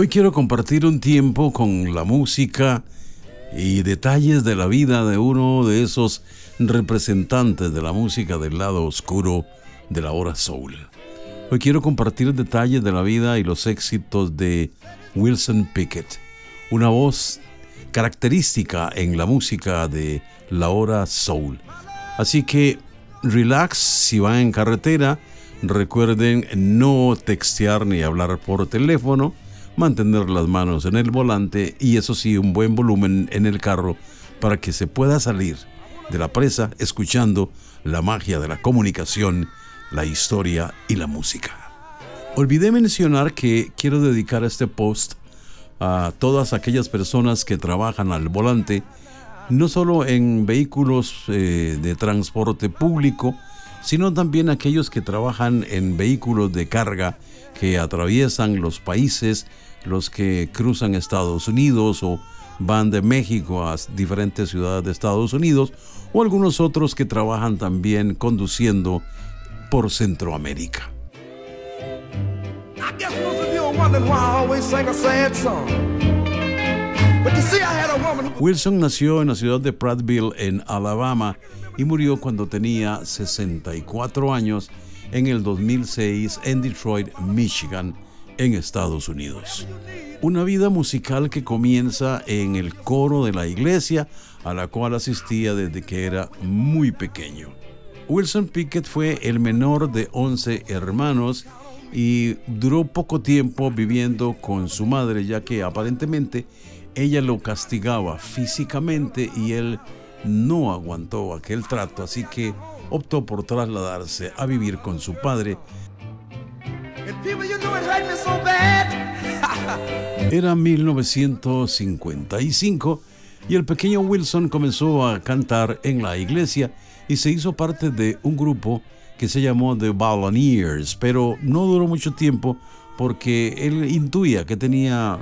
Hoy quiero compartir un tiempo con la música y detalles de la vida de uno de esos representantes de la música del lado oscuro de la hora soul. Hoy quiero compartir detalles de la vida y los éxitos de Wilson Pickett, una voz característica en la música de la hora soul. Así que relax si van en carretera, recuerden no textear ni hablar por teléfono, mantener las manos en el volante y eso sí, un buen volumen en el carro para que se pueda salir de la presa escuchando la magia de la comunicación, la historia y la música. Olvidé mencionar que quiero dedicar este post a todas aquellas personas que trabajan al volante, no solo en vehículos eh, de transporte público, sino también aquellos que trabajan en vehículos de carga que atraviesan los países, los que cruzan Estados Unidos o van de México a diferentes ciudades de Estados Unidos, o algunos otros que trabajan también conduciendo por Centroamérica. Wilson nació en la ciudad de Prattville, en Alabama, y murió cuando tenía 64 años en el 2006 en Detroit, Michigan, en Estados Unidos. Una vida musical que comienza en el coro de la iglesia a la cual asistía desde que era muy pequeño. Wilson Pickett fue el menor de 11 hermanos y duró poco tiempo viviendo con su madre ya que aparentemente ella lo castigaba físicamente y él no aguantó aquel trato, así que optó por trasladarse a vivir con su padre. Era 1955 y el pequeño Wilson comenzó a cantar en la iglesia y se hizo parte de un grupo que se llamó The Balloneers, pero no duró mucho tiempo porque él intuía que tenía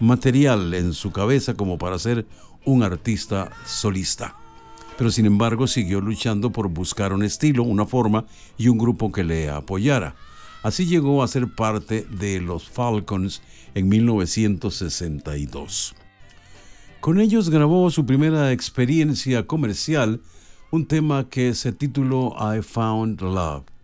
material en su cabeza como para ser un artista solista. Pero sin embargo siguió luchando por buscar un estilo, una forma y un grupo que le apoyara. Así llegó a ser parte de los Falcons en 1962. Con ellos grabó su primera experiencia comercial, un tema que se tituló I Found Love.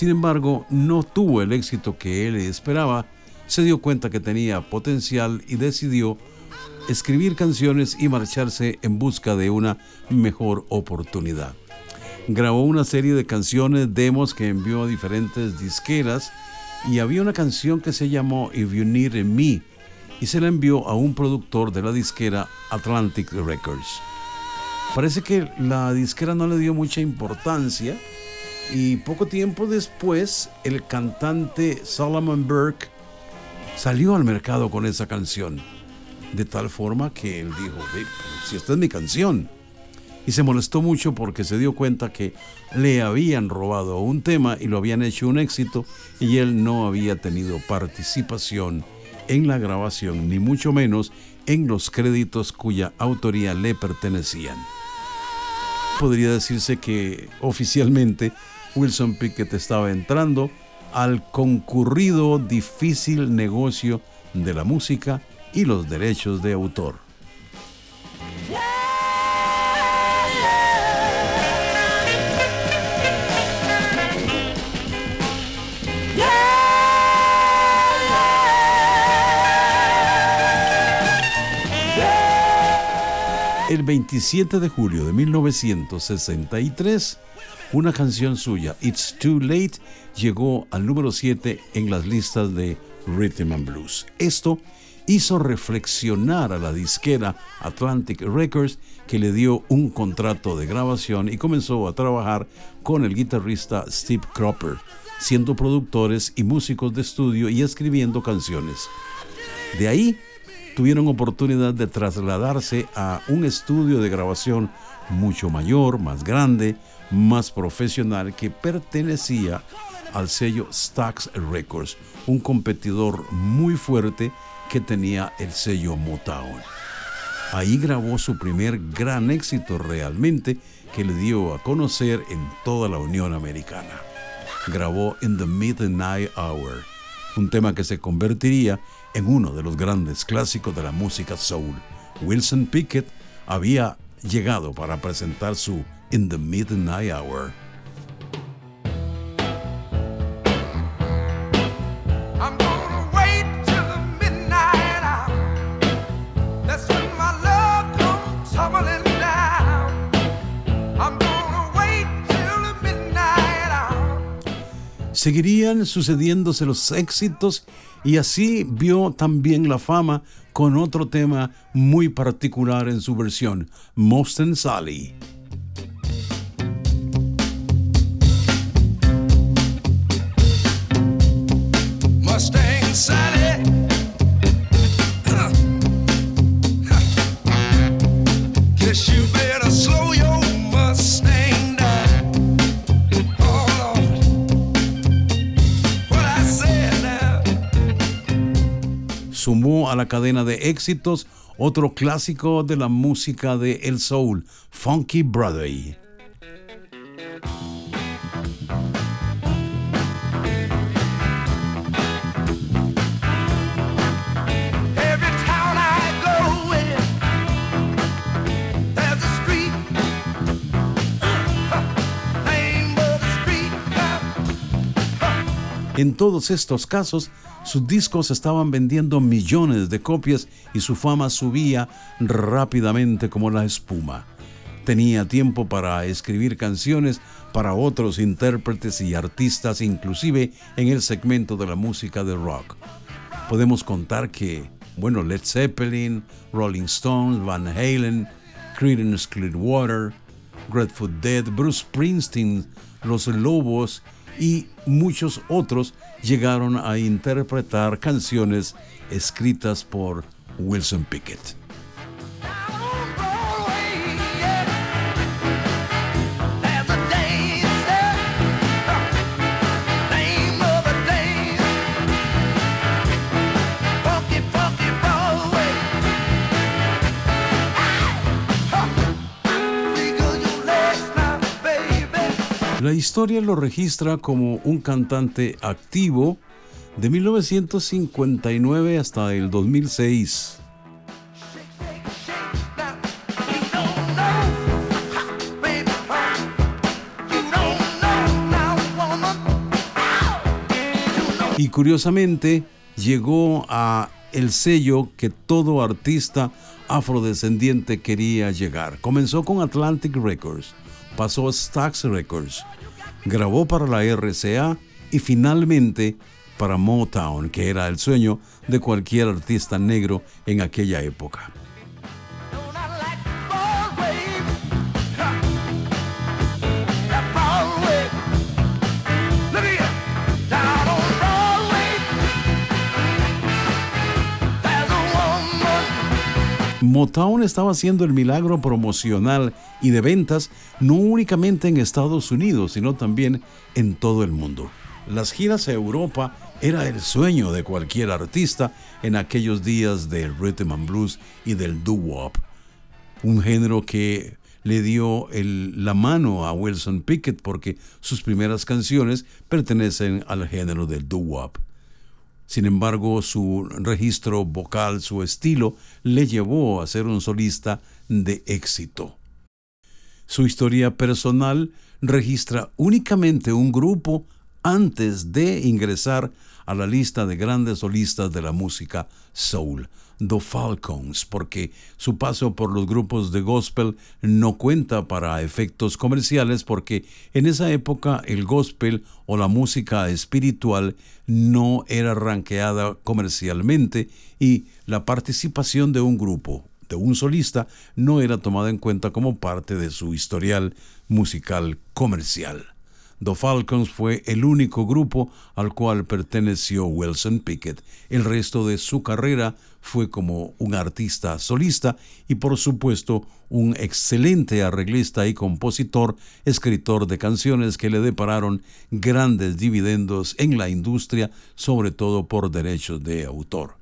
Sin embargo, no tuvo el éxito que él esperaba, se dio cuenta que tenía potencial y decidió escribir canciones y marcharse en busca de una mejor oportunidad. Grabó una serie de canciones, demos que envió a diferentes disqueras y había una canción que se llamó If You Need Me y se la envió a un productor de la disquera Atlantic Records. Parece que la disquera no le dio mucha importancia y poco tiempo después, el cantante Solomon Burke salió al mercado con esa canción. De tal forma que él dijo, si esta es mi canción. Y se molestó mucho porque se dio cuenta que le habían robado un tema y lo habían hecho un éxito y él no había tenido participación en la grabación, ni mucho menos en los créditos cuya autoría le pertenecían. Podría decirse que oficialmente Wilson Pickett estaba entrando al concurrido difícil negocio de la música y los derechos de autor. El 27 de julio de 1963, una canción suya, It's Too Late, llegó al número 7 en las listas de Rhythm and Blues. Esto hizo reflexionar a la disquera Atlantic Records que le dio un contrato de grabación y comenzó a trabajar con el guitarrista Steve Cropper, siendo productores y músicos de estudio y escribiendo canciones. De ahí tuvieron oportunidad de trasladarse a un estudio de grabación mucho mayor, más grande, más profesional que pertenecía al sello Stax Records, un competidor muy fuerte que tenía el sello Motown. Ahí grabó su primer gran éxito realmente que le dio a conocer en toda la Unión Americana. Grabó In the Midnight Hour, un tema que se convertiría en uno de los grandes clásicos de la música soul. Wilson Pickett había llegado para presentar su In the Midnight Hour. Seguirían sucediéndose los éxitos y así vio también la fama con otro tema muy particular en su versión, Most Sally. Sumó a la cadena de éxitos otro clásico de la música de el soul, Funky Brother. En todos estos casos, sus discos estaban vendiendo millones de copias y su fama subía rápidamente como la espuma. Tenía tiempo para escribir canciones para otros intérpretes y artistas, inclusive en el segmento de la música de rock. Podemos contar que, bueno, Led Zeppelin, Rolling Stones, Van Halen, Creedence Clearwater, Grateful Dead, Bruce Springsteen, Los Lobos y muchos otros llegaron a interpretar canciones escritas por Wilson Pickett. Historia lo registra como un cantante activo de 1959 hasta el 2006. Y curiosamente llegó a el sello que todo artista afrodescendiente quería llegar. Comenzó con Atlantic Records pasó a Stax Records, grabó para la RCA y finalmente para Motown, que era el sueño de cualquier artista negro en aquella época. Motown estaba haciendo el milagro promocional y de ventas no únicamente en Estados Unidos, sino también en todo el mundo. Las giras a Europa era el sueño de cualquier artista en aquellos días del rhythm and blues y del doo-wop, un género que le dio la mano a Wilson Pickett porque sus primeras canciones pertenecen al género del doo-wop. Sin embargo, su registro vocal, su estilo, le llevó a ser un solista de éxito. Su historia personal registra únicamente un grupo antes de ingresar a la lista de grandes solistas de la música soul, The Falcons, porque su paso por los grupos de gospel no cuenta para efectos comerciales porque en esa época el gospel o la música espiritual no era ranqueada comercialmente y la participación de un grupo, de un solista, no era tomada en cuenta como parte de su historial musical comercial. The Falcons fue el único grupo al cual perteneció Wilson Pickett. El resto de su carrera fue como un artista solista y por supuesto un excelente arreglista y compositor, escritor de canciones que le depararon grandes dividendos en la industria, sobre todo por derechos de autor.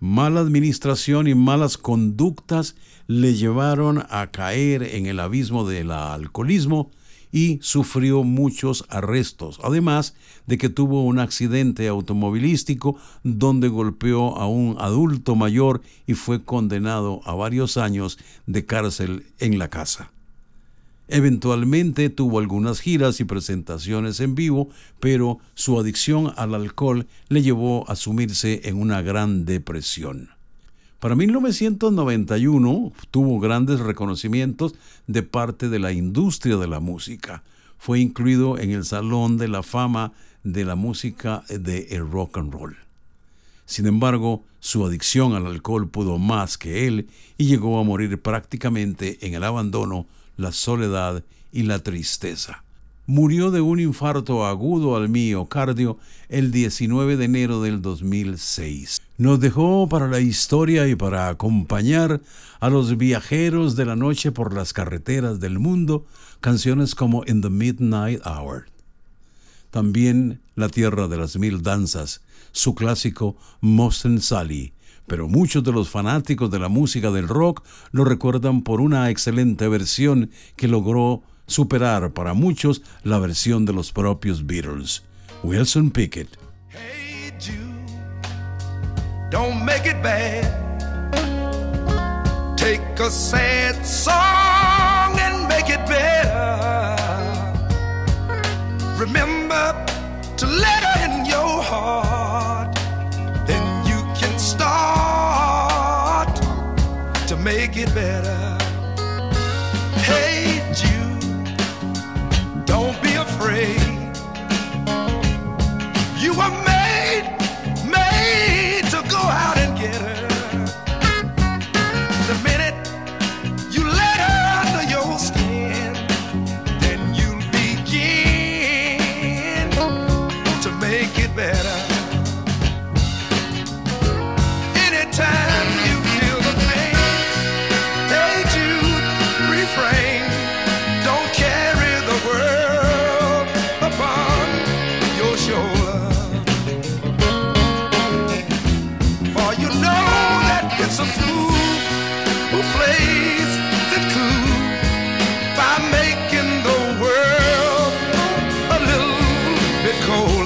Mala administración y malas conductas le llevaron a caer en el abismo del alcoholismo y sufrió muchos arrestos, además de que tuvo un accidente automovilístico donde golpeó a un adulto mayor y fue condenado a varios años de cárcel en la casa. Eventualmente tuvo algunas giras y presentaciones en vivo, pero su adicción al alcohol le llevó a sumirse en una gran depresión. Para 1991 tuvo grandes reconocimientos de parte de la industria de la música. Fue incluido en el Salón de la Fama de la Música de el Rock and Roll. Sin embargo, su adicción al alcohol pudo más que él y llegó a morir prácticamente en el abandono la soledad y la tristeza. Murió de un infarto agudo al miocardio el 19 de enero del 2006. Nos dejó para la historia y para acompañar a los viajeros de la noche por las carreteras del mundo canciones como In the Midnight Hour. También La Tierra de las Mil Danzas, su clásico Mosten Sally, pero muchos de los fanáticos de la música del rock lo recuerdan por una excelente versión que logró superar para muchos la versión de los propios Beatles. Wilson Pickett. Hey Jude, don't make it bad. Take a sad song and make it better. Remember to let her in your heart. make it better. better. Anytime you feel the pain, hey Jude, refrain. Don't carry the world upon your shoulder. For you know that it's a fool who plays the cool by making the world a little bit cold.